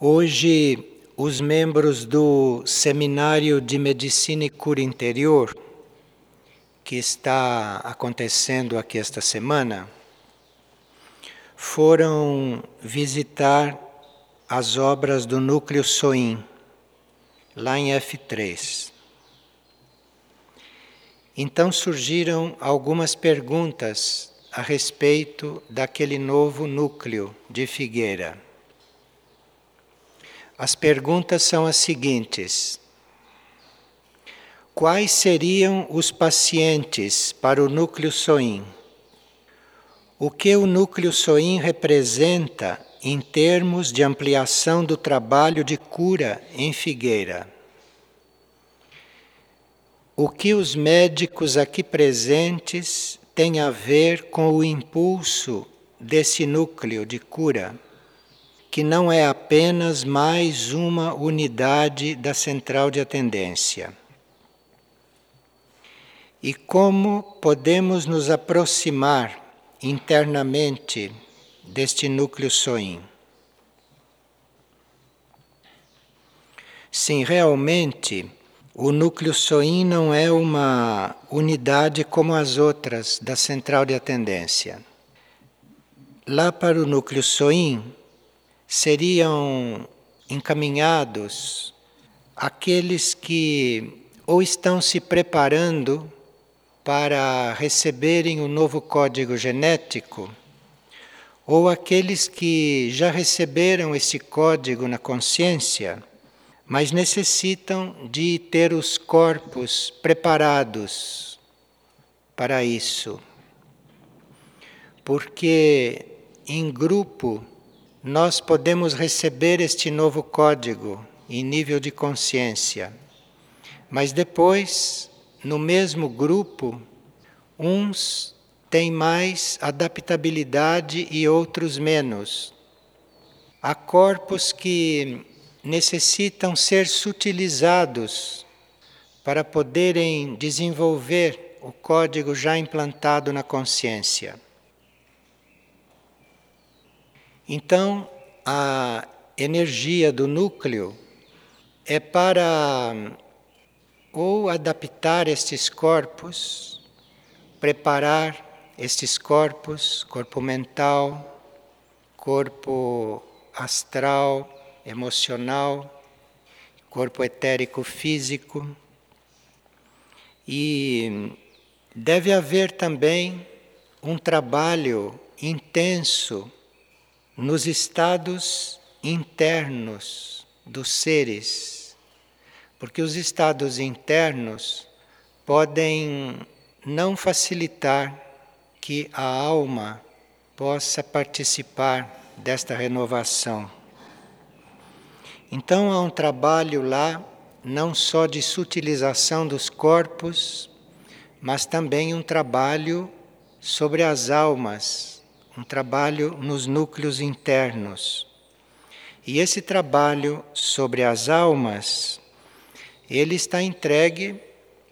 Hoje, os membros do Seminário de Medicina e Cura Interior, que está acontecendo aqui esta semana, foram visitar as obras do Núcleo Soim, lá em F3. Então surgiram algumas perguntas a respeito daquele novo núcleo de Figueira. As perguntas são as seguintes: Quais seriam os pacientes para o núcleo SOIM? O que o núcleo SOIM representa em termos de ampliação do trabalho de cura em Figueira? O que os médicos aqui presentes têm a ver com o impulso desse núcleo de cura? Que não é apenas mais uma unidade da central de atendência. E como podemos nos aproximar internamente deste núcleo SOIM? Sim, realmente, o núcleo SOIM não é uma unidade como as outras da central de atendência. Lá para o núcleo SOIM, seriam encaminhados aqueles que ou estão se preparando para receberem o novo código genético, ou aqueles que já receberam esse código na consciência, mas necessitam de ter os corpos preparados para isso. Porque em grupo nós podemos receber este novo código em nível de consciência, mas depois, no mesmo grupo, uns têm mais adaptabilidade e outros menos. Há corpos que necessitam ser sutilizados para poderem desenvolver o código já implantado na consciência. Então, a energia do núcleo é para ou adaptar estes corpos, preparar estes corpos, corpo mental, corpo astral, emocional, corpo etérico físico. E deve haver também um trabalho intenso nos estados internos dos seres, porque os estados internos podem não facilitar que a alma possa participar desta renovação. Então há um trabalho lá, não só de sutilização dos corpos, mas também um trabalho sobre as almas um trabalho nos núcleos internos. E esse trabalho sobre as almas, ele está entregue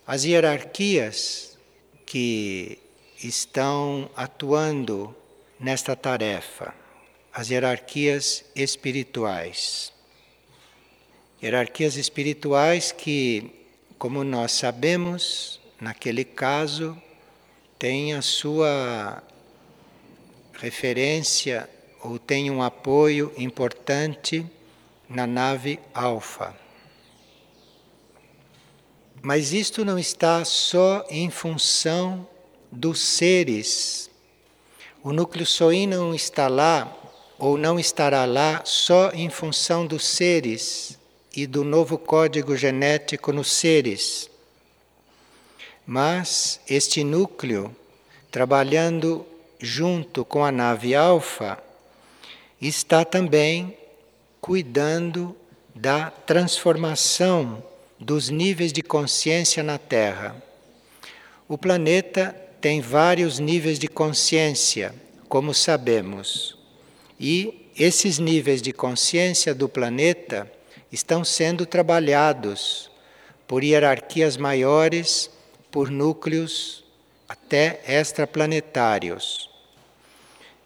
às hierarquias que estão atuando nesta tarefa, as hierarquias espirituais. Hierarquias espirituais que, como nós sabemos, naquele caso, têm a sua referência ou tem um apoio importante na nave Alfa. Mas isto não está só em função dos seres. O núcleo Soin não está lá ou não estará lá só em função dos seres e do novo código genético nos seres. Mas este núcleo, trabalhando junto com a nave Alfa, está também cuidando da transformação dos níveis de consciência na Terra. O planeta tem vários níveis de consciência, como sabemos, e esses níveis de consciência do planeta estão sendo trabalhados por hierarquias maiores, por núcleos até extraplanetários.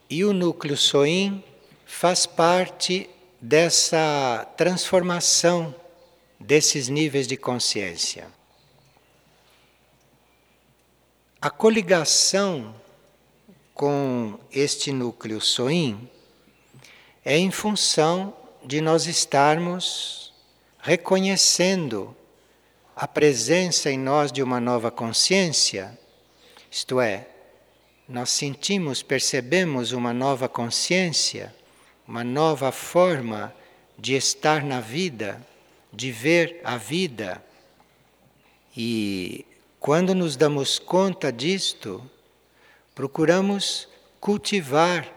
E o núcleo SOIM faz parte dessa transformação desses níveis de consciência. A coligação com este núcleo soim é em função de nós estarmos reconhecendo a presença em nós de uma nova consciência, isto é, nós sentimos, percebemos uma nova consciência, uma nova forma de estar na vida, de ver a vida. E quando nos damos conta disto, procuramos cultivar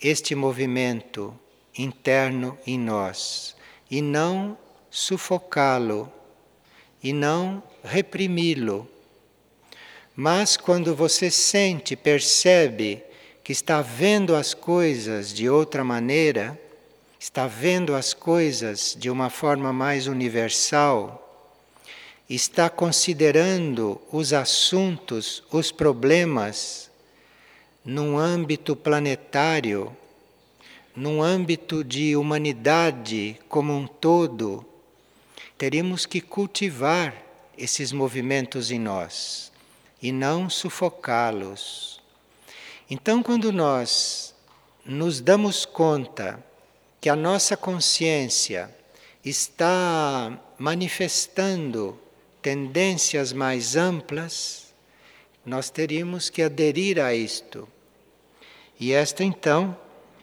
este movimento interno em nós e não sufocá-lo e não reprimi-lo. Mas quando você sente, percebe que está vendo as coisas de outra maneira, está vendo as coisas de uma forma mais universal, está considerando os assuntos, os problemas, num âmbito planetário, num âmbito de humanidade como um todo, teríamos que cultivar esses movimentos em nós e não sufocá-los. Então, quando nós nos damos conta que a nossa consciência está manifestando tendências mais amplas, nós teríamos que aderir a isto. E esta, então,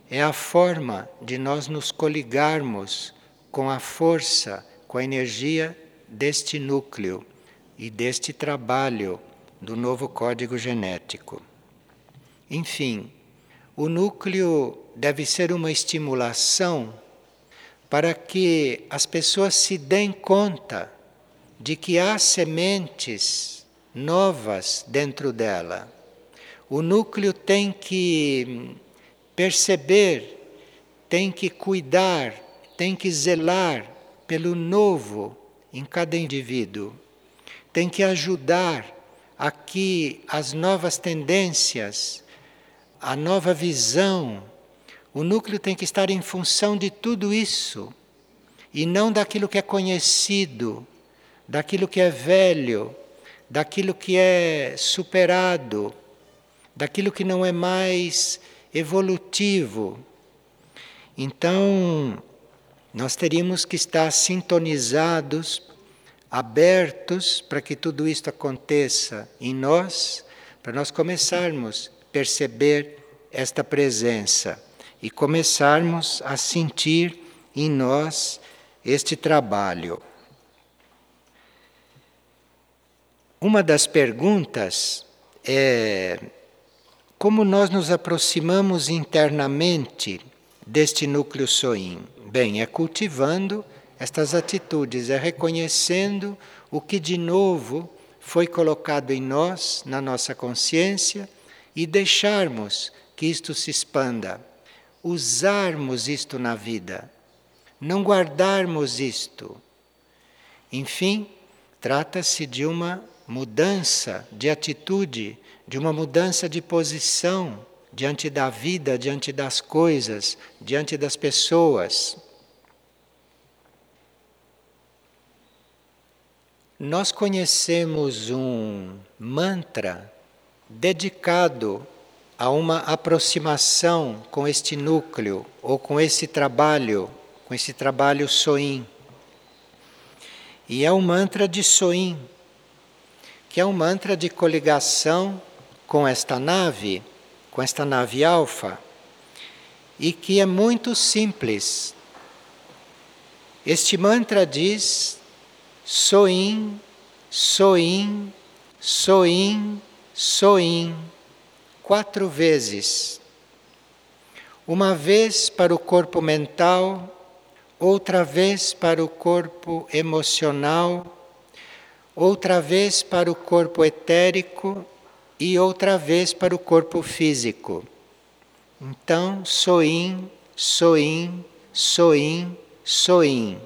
é a forma de nós nos coligarmos com a força com a energia deste núcleo e deste trabalho do novo código genético. Enfim, o núcleo deve ser uma estimulação para que as pessoas se deem conta de que há sementes novas dentro dela. O núcleo tem que perceber, tem que cuidar, tem que zelar pelo novo em cada indivíduo. Tem que ajudar a que as novas tendências, a nova visão, o núcleo tem que estar em função de tudo isso e não daquilo que é conhecido, daquilo que é velho, daquilo que é superado, daquilo que não é mais evolutivo. Então, nós teríamos que estar sintonizados, abertos para que tudo isto aconteça em nós, para nós começarmos a perceber esta presença e começarmos a sentir em nós este trabalho. Uma das perguntas é como nós nos aproximamos internamente deste núcleo soim. Bem, é cultivando estas atitudes, é reconhecendo o que de novo foi colocado em nós, na nossa consciência, e deixarmos que isto se expanda, usarmos isto na vida, não guardarmos isto. Enfim, trata-se de uma mudança de atitude, de uma mudança de posição diante da vida, diante das coisas, diante das pessoas. Nós conhecemos um mantra dedicado a uma aproximação com este núcleo ou com esse trabalho, com esse trabalho Soin. E é um mantra de Soin, que é um mantra de coligação com esta nave com esta nave alfa e que é muito simples. Este mantra diz: Soim, Soim, Soim, Soim, quatro vezes. Uma vez para o corpo mental, outra vez para o corpo emocional, outra vez para o corpo etérico e outra vez para o corpo físico. Então, soim, soim, soim, soim.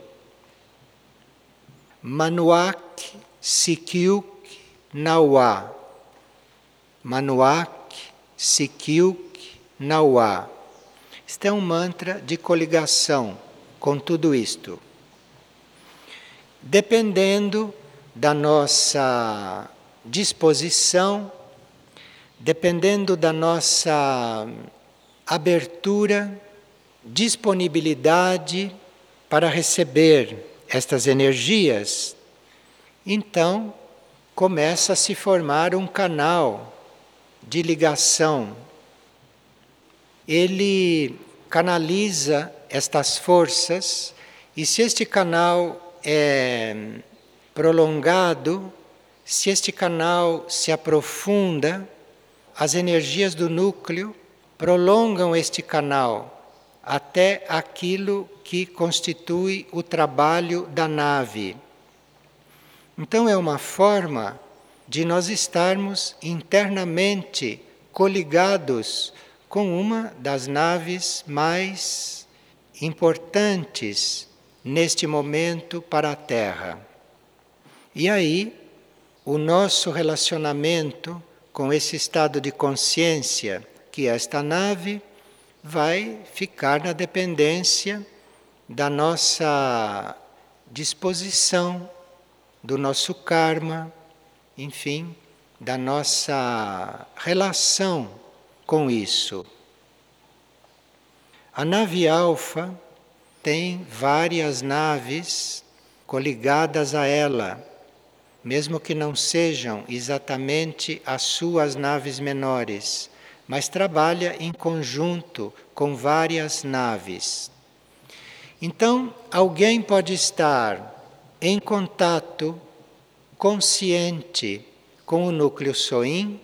Manuak Sikyuk Nawa. Manuak Sikyuk Nawa. Este é um mantra de coligação com tudo isto. Dependendo da nossa disposição, dependendo da nossa abertura, disponibilidade para receber estas energias, então começa a se formar um canal de ligação. Ele canaliza estas forças e se este canal é prolongado, se este canal se aprofunda, as energias do núcleo prolongam este canal até aquilo que constitui o trabalho da nave. Então, é uma forma de nós estarmos internamente coligados com uma das naves mais importantes neste momento para a Terra. E aí, o nosso relacionamento com esse estado de consciência que é esta nave vai ficar na dependência da nossa disposição, do nosso karma, enfim, da nossa relação com isso. A nave Alfa tem várias naves coligadas a ela, mesmo que não sejam exatamente as suas naves menores, mas trabalha em conjunto com várias naves. Então, alguém pode estar em contato consciente com o núcleo Soim,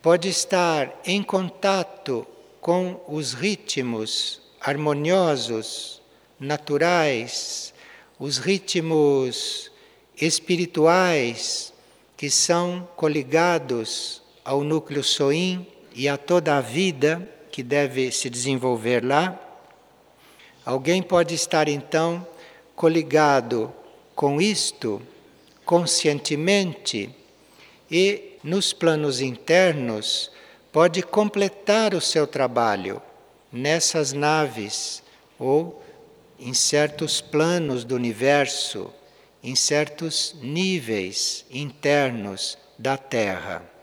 pode estar em contato com os ritmos harmoniosos, naturais, os ritmos espirituais que são coligados ao núcleo Soim e a toda a vida que deve se desenvolver lá. Alguém pode estar então coligado com isto conscientemente e nos planos internos pode completar o seu trabalho nessas naves ou em certos planos do universo, em certos níveis internos da Terra.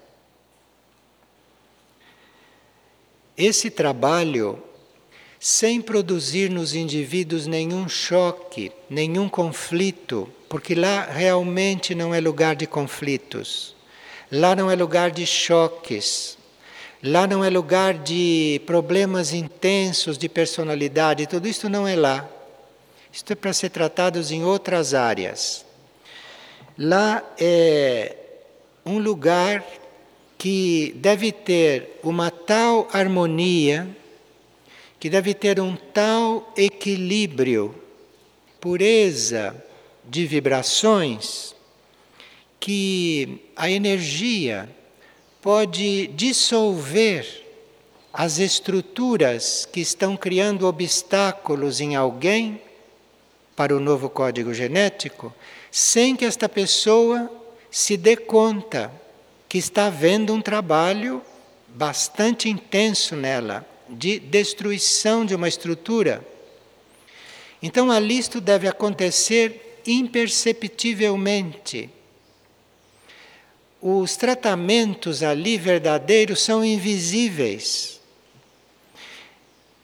Esse trabalho sem produzir nos indivíduos nenhum choque, nenhum conflito, porque lá realmente não é lugar de conflitos, lá não é lugar de choques, lá não é lugar de problemas intensos de personalidade, tudo isso não é lá. Isto é para ser tratados em outras áreas. Lá é um lugar que deve ter uma tal harmonia que deve ter um tal equilíbrio, pureza de vibrações, que a energia pode dissolver as estruturas que estão criando obstáculos em alguém para o novo código genético, sem que esta pessoa se dê conta que está havendo um trabalho bastante intenso nela de destruição de uma estrutura. Então ali isto deve acontecer imperceptivelmente. Os tratamentos ali verdadeiros são invisíveis.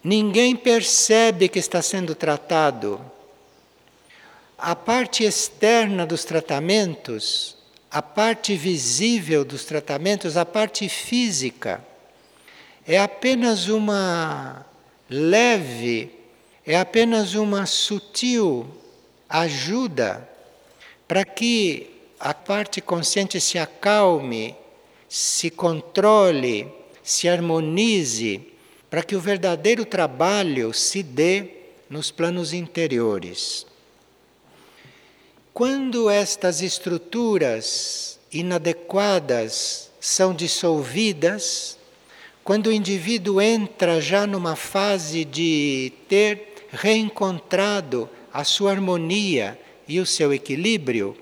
Ninguém percebe que está sendo tratado. A parte externa dos tratamentos, a parte visível dos tratamentos, a parte física, é apenas uma leve, é apenas uma sutil ajuda para que a parte consciente se acalme, se controle, se harmonize, para que o verdadeiro trabalho se dê nos planos interiores. Quando estas estruturas inadequadas são dissolvidas, quando o indivíduo entra já numa fase de ter reencontrado a sua harmonia e o seu equilíbrio,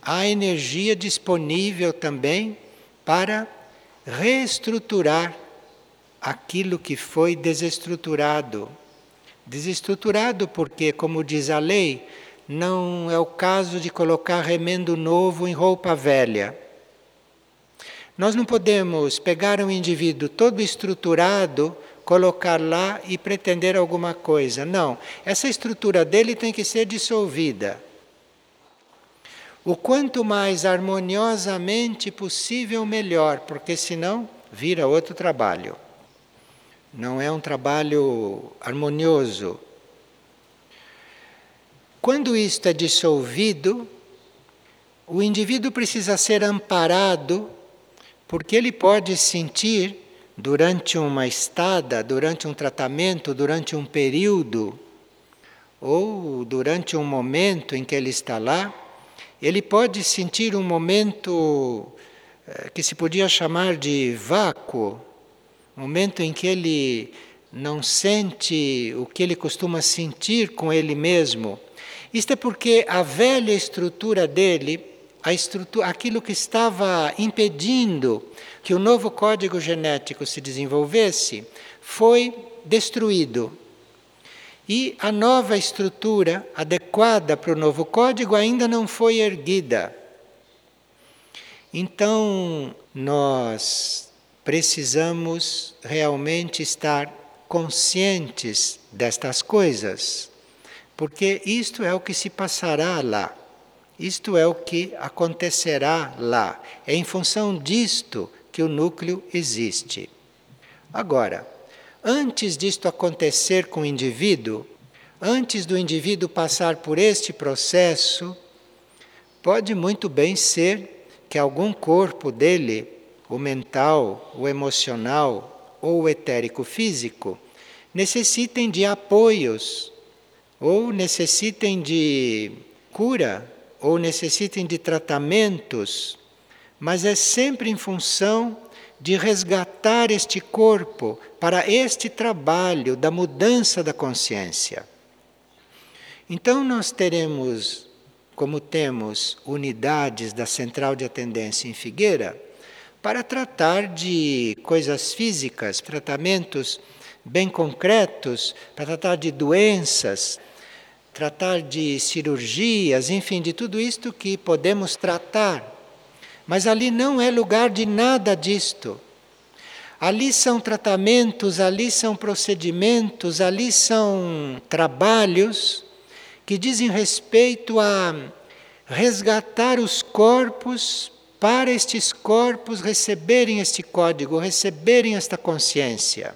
há energia disponível também para reestruturar aquilo que foi desestruturado. Desestruturado porque, como diz a lei, não é o caso de colocar remendo novo em roupa velha. Nós não podemos pegar um indivíduo todo estruturado, colocar lá e pretender alguma coisa. Não, essa estrutura dele tem que ser dissolvida. O quanto mais harmoniosamente possível, melhor, porque senão vira outro trabalho. Não é um trabalho harmonioso. Quando isto é dissolvido, o indivíduo precisa ser amparado, porque ele pode sentir durante uma estada, durante um tratamento, durante um período, ou durante um momento em que ele está lá, ele pode sentir um momento eh, que se podia chamar de vácuo, momento em que ele não sente o que ele costuma sentir com ele mesmo. Isto é porque a velha estrutura dele, a estrutura, aquilo que estava impedindo que o novo código genético se desenvolvesse, foi destruído. E a nova estrutura adequada para o novo código ainda não foi erguida. Então, nós precisamos realmente estar conscientes destas coisas, porque isto é o que se passará lá, isto é o que acontecerá lá. É em função disto que o núcleo existe. Agora, antes disto acontecer com o indivíduo, antes do indivíduo passar por este processo, pode muito bem ser que algum corpo dele o mental, o emocional ou o etérico físico, necessitem de apoios, ou necessitem de cura, ou necessitem de tratamentos, mas é sempre em função de resgatar este corpo para este trabalho da mudança da consciência. Então, nós teremos, como temos unidades da central de atendência em Figueira, para tratar de coisas físicas, tratamentos bem concretos, para tratar de doenças, tratar de cirurgias, enfim, de tudo isto que podemos tratar. Mas ali não é lugar de nada disto. Ali são tratamentos, ali são procedimentos, ali são trabalhos que dizem respeito a resgatar os corpos para estes corpos receberem este código, receberem esta consciência.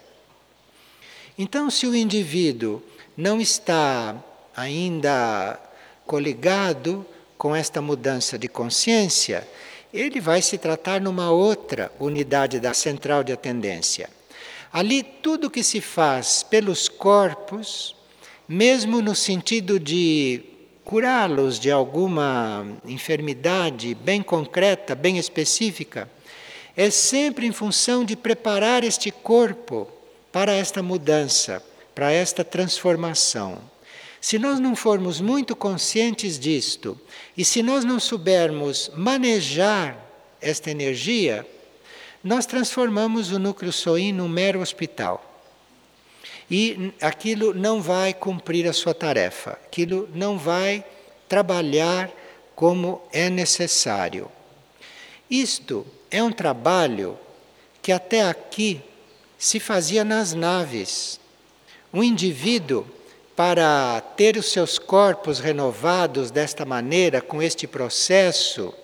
Então, se o indivíduo não está ainda coligado com esta mudança de consciência, ele vai se tratar numa outra unidade da central de atendência. Ali, tudo que se faz pelos corpos, mesmo no sentido de curá-los de alguma enfermidade bem concreta, bem específica, é sempre em função de preparar este corpo para esta mudança, para esta transformação. Se nós não formos muito conscientes disto, e se nós não soubermos manejar esta energia, nós transformamos o núcleo SOIN num mero hospital. E aquilo não vai cumprir a sua tarefa, aquilo não vai trabalhar como é necessário. Isto é um trabalho que até aqui se fazia nas naves. Um indivíduo, para ter os seus corpos renovados desta maneira, com este processo,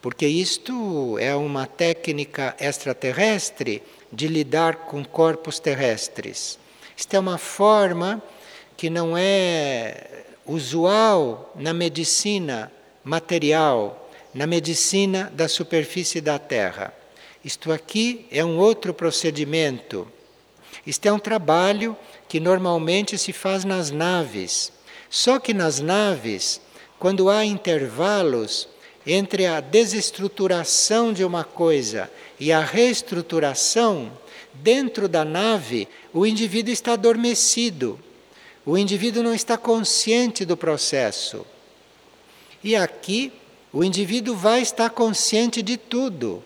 porque isto é uma técnica extraterrestre de lidar com corpos terrestres. Isto é uma forma que não é usual na medicina material, na medicina da superfície da Terra. Isto aqui é um outro procedimento. Isto é um trabalho que normalmente se faz nas naves. Só que nas naves, quando há intervalos entre a desestruturação de uma coisa e a reestruturação, Dentro da nave, o indivíduo está adormecido. O indivíduo não está consciente do processo. E aqui, o indivíduo vai estar consciente de tudo,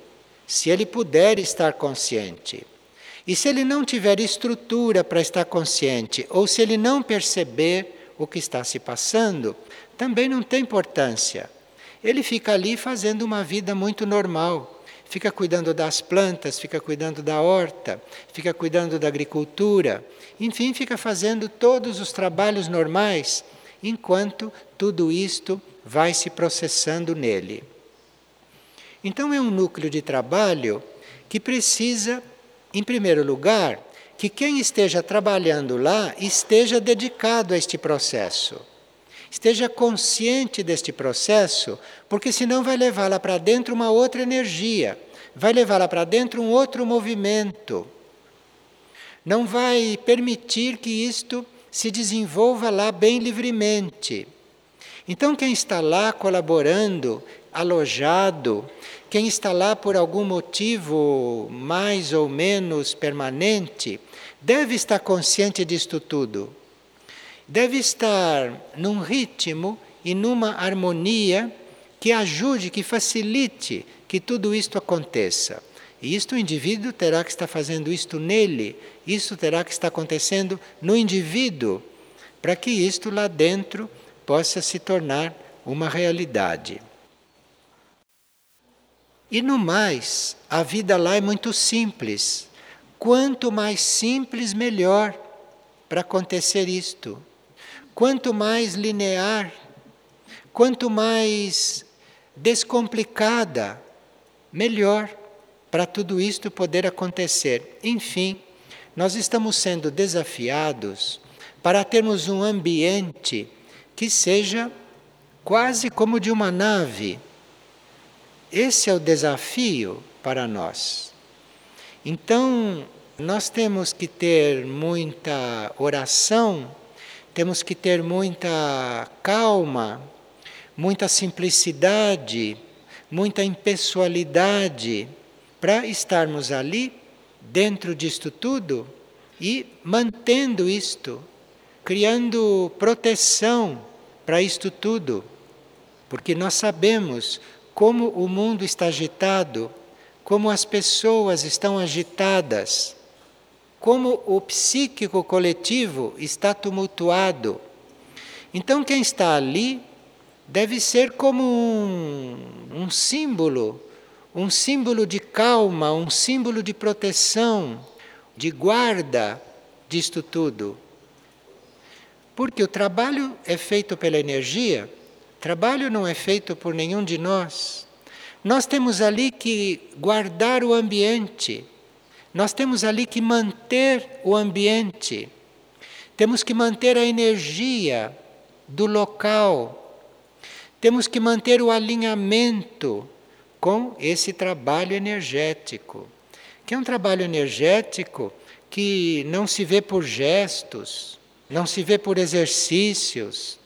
se ele puder estar consciente. E se ele não tiver estrutura para estar consciente, ou se ele não perceber o que está se passando, também não tem importância. Ele fica ali fazendo uma vida muito normal. Fica cuidando das plantas, fica cuidando da horta, fica cuidando da agricultura, enfim, fica fazendo todos os trabalhos normais, enquanto tudo isto vai se processando nele. Então, é um núcleo de trabalho que precisa, em primeiro lugar, que quem esteja trabalhando lá esteja dedicado a este processo. Esteja consciente deste processo, porque senão vai levá-la para dentro uma outra energia, vai levá-la para dentro um outro movimento. Não vai permitir que isto se desenvolva lá bem livremente. Então, quem está lá colaborando, alojado, quem está lá por algum motivo mais ou menos permanente, deve estar consciente disto tudo. Deve estar num ritmo e numa harmonia que ajude, que facilite que tudo isto aconteça. E isto o indivíduo terá que estar fazendo isto nele, isso terá que estar acontecendo no indivíduo, para que isto lá dentro possa se tornar uma realidade. E no mais, a vida lá é muito simples. Quanto mais simples, melhor para acontecer isto. Quanto mais linear, quanto mais descomplicada, melhor para tudo isto poder acontecer. Enfim, nós estamos sendo desafiados para termos um ambiente que seja quase como de uma nave esse é o desafio para nós. Então, nós temos que ter muita oração, temos que ter muita calma, muita simplicidade, muita impessoalidade para estarmos ali, dentro disto tudo e mantendo isto, criando proteção para isto tudo, porque nós sabemos como o mundo está agitado, como as pessoas estão agitadas, como o psíquico coletivo está tumultuado. Então, quem está ali deve ser como um, um símbolo, um símbolo de calma, um símbolo de proteção, de guarda disto tudo. Porque o trabalho é feito pela energia Trabalho não é feito por nenhum de nós. Nós temos ali que guardar o ambiente. Nós temos ali que manter o ambiente. Temos que manter a energia do local. Temos que manter o alinhamento com esse trabalho energético, que é um trabalho energético que não se vê por gestos, não se vê por exercícios,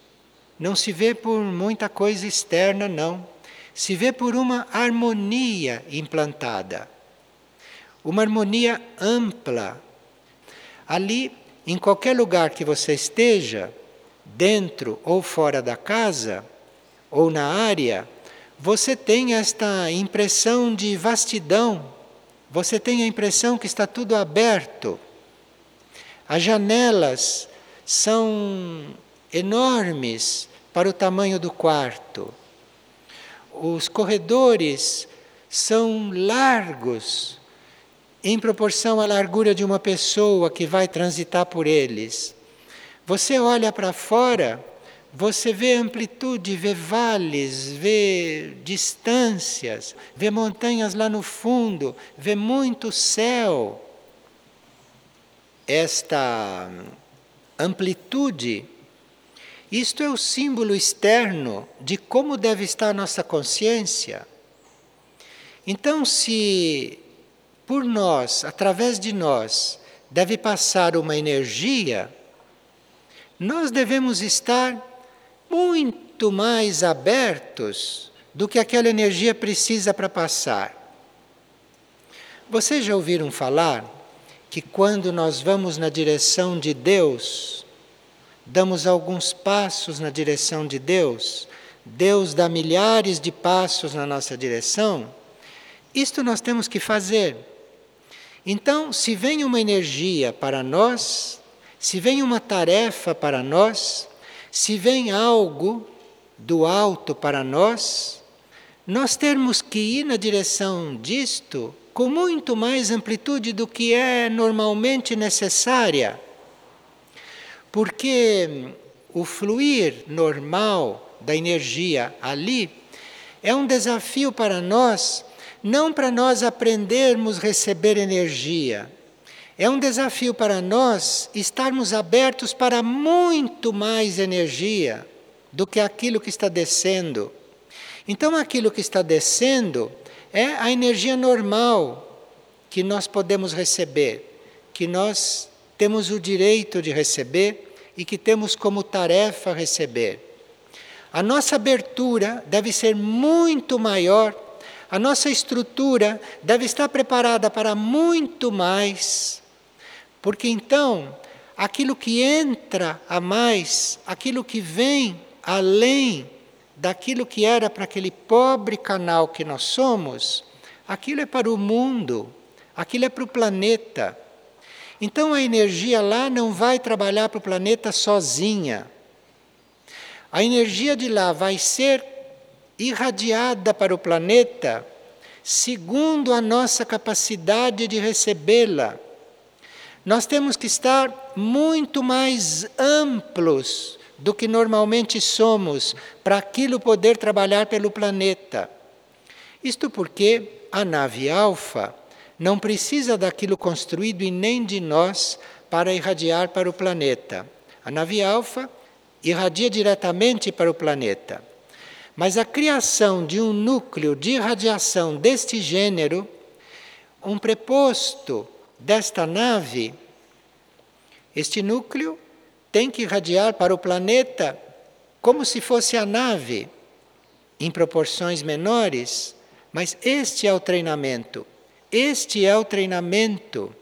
não se vê por muita coisa externa, não. Se vê por uma harmonia implantada. Uma harmonia ampla. Ali, em qualquer lugar que você esteja, dentro ou fora da casa, ou na área, você tem esta impressão de vastidão, você tem a impressão que está tudo aberto. As janelas são enormes para o tamanho do quarto. Os corredores são largos em proporção à largura de uma pessoa que vai transitar por eles. Você olha para fora, você vê amplitude, vê vales, vê distâncias, vê montanhas lá no fundo, vê muito céu. Esta amplitude isto é o símbolo externo de como deve estar a nossa consciência. Então, se por nós, através de nós, deve passar uma energia, nós devemos estar muito mais abertos do que aquela energia precisa para passar. Vocês já ouviram falar que quando nós vamos na direção de Deus, damos alguns passos na direção de Deus, Deus dá milhares de passos na nossa direção, isto nós temos que fazer. Então, se vem uma energia para nós, se vem uma tarefa para nós, se vem algo do alto para nós, nós temos que ir na direção disto com muito mais amplitude do que é normalmente necessária. Porque o fluir normal da energia ali é um desafio para nós, não para nós aprendermos a receber energia. É um desafio para nós estarmos abertos para muito mais energia do que aquilo que está descendo. Então, aquilo que está descendo é a energia normal que nós podemos receber, que nós temos o direito de receber e que temos como tarefa receber. A nossa abertura deve ser muito maior, a nossa estrutura deve estar preparada para muito mais, porque então aquilo que entra a mais, aquilo que vem além daquilo que era para aquele pobre canal que nós somos, aquilo é para o mundo, aquilo é para o planeta. Então a energia lá não vai trabalhar para o planeta sozinha. A energia de lá vai ser irradiada para o planeta segundo a nossa capacidade de recebê-la. Nós temos que estar muito mais amplos do que normalmente somos para aquilo poder trabalhar pelo planeta. Isto porque a nave alfa não precisa daquilo construído e nem de nós para irradiar para o planeta. A nave alfa irradia diretamente para o planeta. Mas a criação de um núcleo de irradiação deste gênero, um preposto desta nave, este núcleo tem que irradiar para o planeta como se fosse a nave, em proporções menores, mas este é o treinamento. Este é o treinamento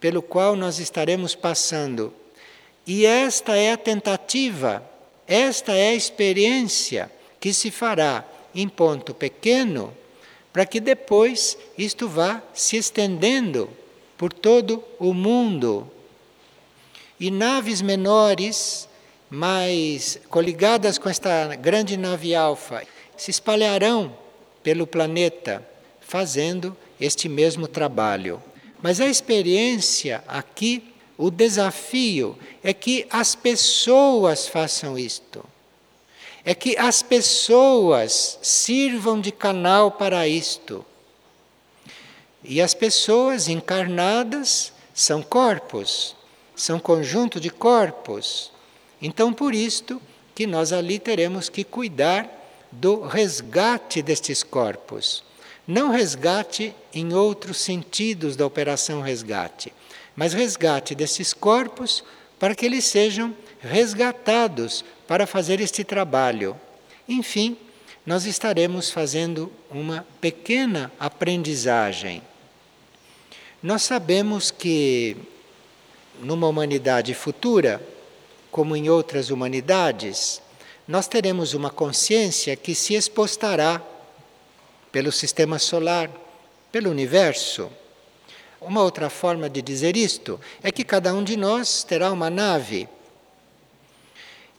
pelo qual nós estaremos passando. E esta é a tentativa, esta é a experiência que se fará em ponto pequeno, para que depois isto vá se estendendo por todo o mundo e naves menores, mais coligadas com esta grande nave alfa, se espalharão pelo planeta fazendo este mesmo trabalho. Mas a experiência aqui, o desafio é que as pessoas façam isto. É que as pessoas sirvam de canal para isto. E as pessoas encarnadas são corpos são conjunto de corpos. Então, por isto que nós ali teremos que cuidar do resgate destes corpos. Não resgate em outros sentidos da operação resgate, mas resgate desses corpos para que eles sejam resgatados para fazer este trabalho. Enfim, nós estaremos fazendo uma pequena aprendizagem. Nós sabemos que numa humanidade futura, como em outras humanidades, nós teremos uma consciência que se expostará pelo sistema solar, pelo universo. Uma outra forma de dizer isto é que cada um de nós terá uma nave.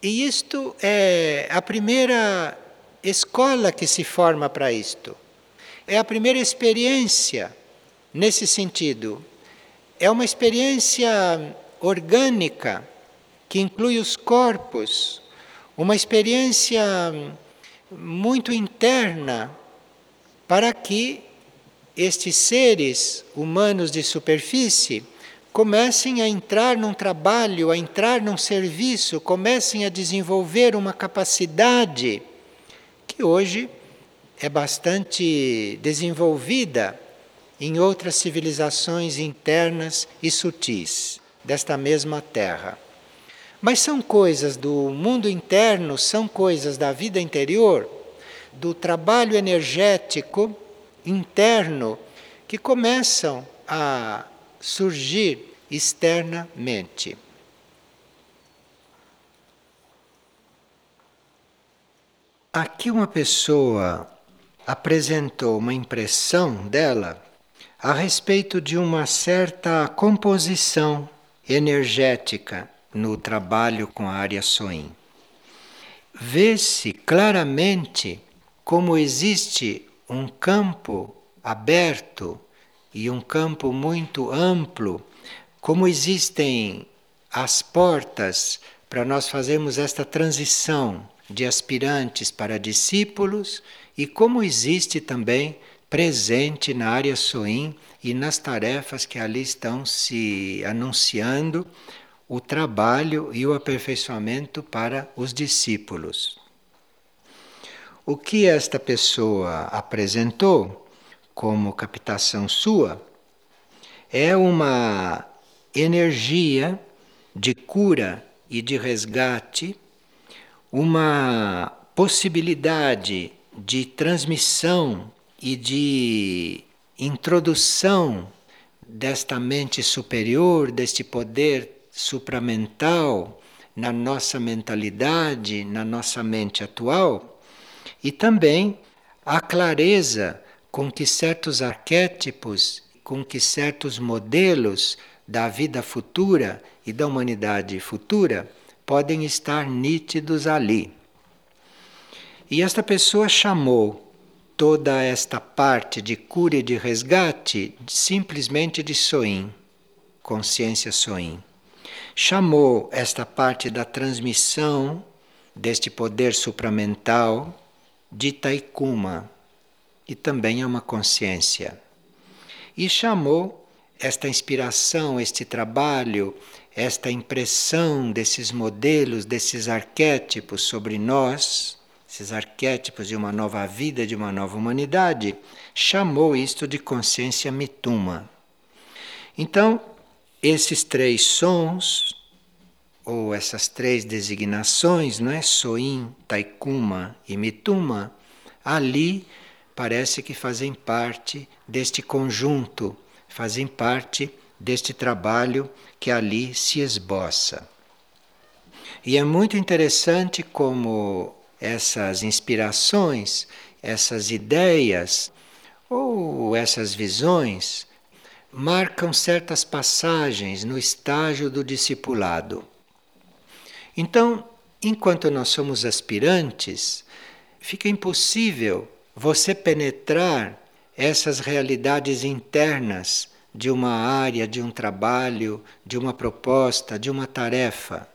E isto é a primeira escola que se forma para isto. É a primeira experiência nesse sentido é uma experiência orgânica que inclui os corpos, uma experiência muito interna para que estes seres humanos de superfície comecem a entrar num trabalho, a entrar num serviço, comecem a desenvolver uma capacidade que hoje é bastante desenvolvida em outras civilizações internas e sutis desta mesma terra. Mas são coisas do mundo interno, são coisas da vida interior, do trabalho energético interno que começam a surgir externamente. Aqui uma pessoa apresentou uma impressão dela a respeito de uma certa composição energética no trabalho com a área Soin. Vê-se claramente como existe um campo aberto e um campo muito amplo, como existem as portas para nós fazermos esta transição de aspirantes para discípulos e como existe também presente na área Soim e nas tarefas que ali estão se anunciando o trabalho e o aperfeiçoamento para os discípulos. O que esta pessoa apresentou como captação sua é uma energia de cura e de resgate, uma possibilidade de transmissão e de introdução desta mente superior, deste poder supramental na nossa mentalidade, na nossa mente atual, e também a clareza com que certos arquétipos, com que certos modelos da vida futura e da humanidade futura podem estar nítidos ali. E esta pessoa chamou toda esta parte de cura e de resgate simplesmente de Soin, consciência Soin. Chamou esta parte da transmissão deste poder supramental de Taikuma, e também é uma consciência. E chamou esta inspiração, este trabalho, esta impressão desses modelos, desses arquétipos sobre nós, esses arquétipos de uma nova vida, de uma nova humanidade, chamou isto de consciência mituma. Então, esses três sons, ou essas três designações, não é? Soin, Taikuma e Mituma, ali parece que fazem parte deste conjunto, fazem parte deste trabalho que ali se esboça. E é muito interessante como essas inspirações, essas ideias ou essas visões marcam certas passagens no estágio do discipulado. Então, enquanto nós somos aspirantes, fica impossível você penetrar essas realidades internas de uma área, de um trabalho, de uma proposta, de uma tarefa.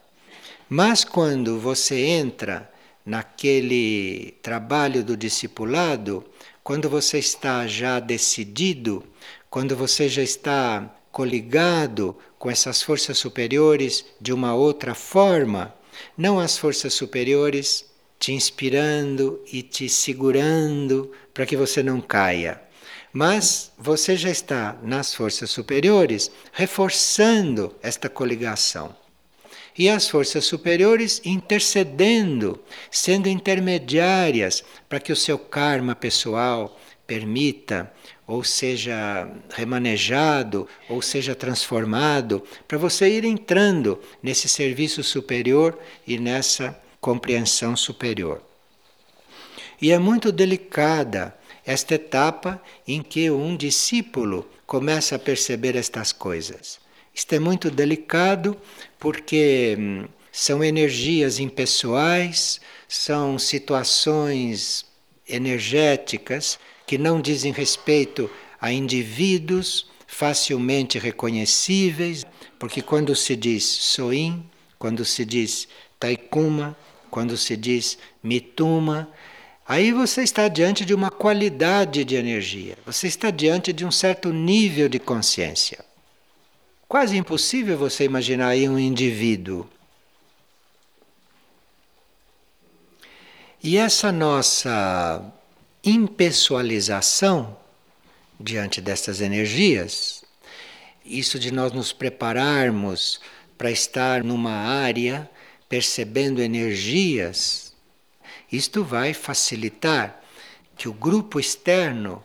Mas quando você entra naquele trabalho do discipulado, quando você está já decidido, quando você já está coligado com essas forças superiores de uma outra forma, não as forças superiores te inspirando e te segurando para que você não caia. Mas você já está nas forças superiores reforçando esta coligação e as forças superiores intercedendo, sendo intermediárias para que o seu karma pessoal permita ou seja remanejado ou seja transformado para você ir entrando nesse serviço superior e nessa compreensão superior. E é muito delicada esta etapa em que um discípulo começa a perceber estas coisas. Isto é muito delicado porque hum, são energias impessoais, são situações energéticas que não dizem respeito a indivíduos facilmente reconhecíveis, porque quando se diz Soin, quando se diz Taikuma, quando se diz Mituma, aí você está diante de uma qualidade de energia, você está diante de um certo nível de consciência. Quase impossível você imaginar aí um indivíduo. E essa nossa impessoalização diante destas energias, isso de nós nos prepararmos para estar numa área percebendo energias, isto vai facilitar que o grupo externo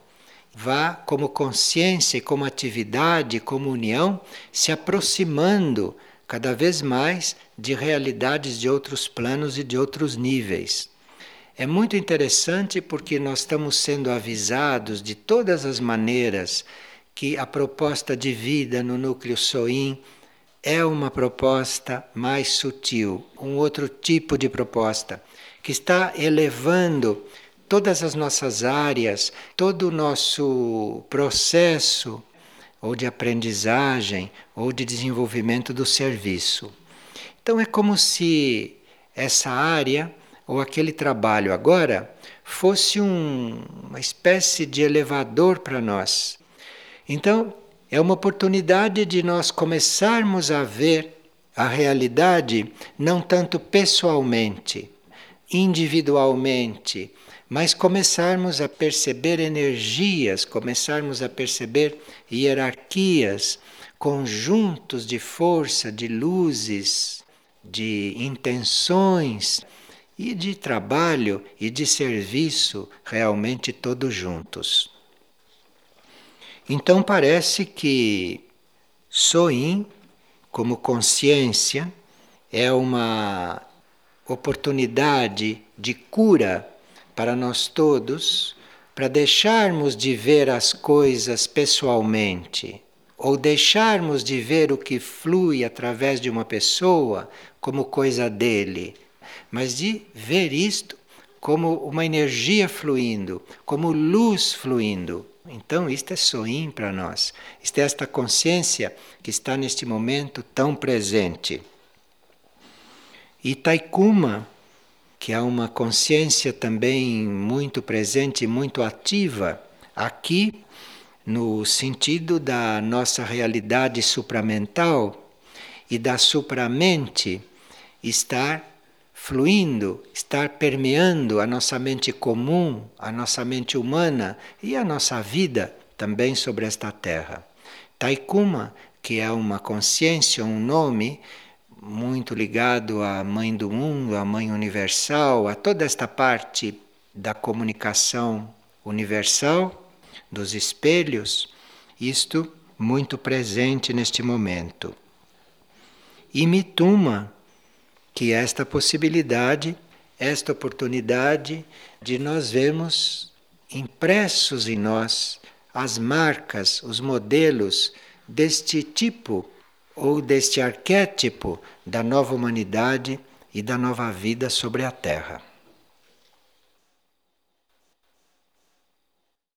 vá como consciência e como atividade, como união, se aproximando cada vez mais de realidades de outros planos e de outros níveis. É muito interessante porque nós estamos sendo avisados de todas as maneiras que a proposta de vida no núcleo Soin é uma proposta mais sutil, um outro tipo de proposta, que está elevando todas as nossas áreas, todo o nosso processo ou de aprendizagem ou de desenvolvimento do serviço. Então é como se essa área ou aquele trabalho agora fosse um, uma espécie de elevador para nós. Então, é uma oportunidade de nós começarmos a ver a realidade não tanto pessoalmente, individualmente, mas começarmos a perceber energias, começarmos a perceber hierarquias, conjuntos de força, de luzes, de intenções e de trabalho e de serviço realmente todos juntos. Então parece que Soin, como consciência, é uma oportunidade de cura para nós todos, para deixarmos de ver as coisas pessoalmente, ou deixarmos de ver o que flui através de uma pessoa como coisa dele, mas de ver isto como uma energia fluindo, como luz fluindo. Então, isto é soim para nós. Isto é esta consciência que está neste momento tão presente. E Taikuma, que é uma consciência também muito presente, muito ativa, aqui no sentido da nossa realidade supramental e da supramente estar fluindo, estar permeando a nossa mente comum, a nossa mente humana e a nossa vida também sobre esta terra. Taikuma, que é uma consciência, um nome muito ligado à Mãe do Mundo, à Mãe Universal, a toda esta parte da comunicação universal, dos espelhos, isto muito presente neste momento. E Mituma, que esta possibilidade, esta oportunidade de nós vermos impressos em nós as marcas, os modelos deste tipo ou deste arquétipo da nova humanidade e da nova vida sobre a Terra.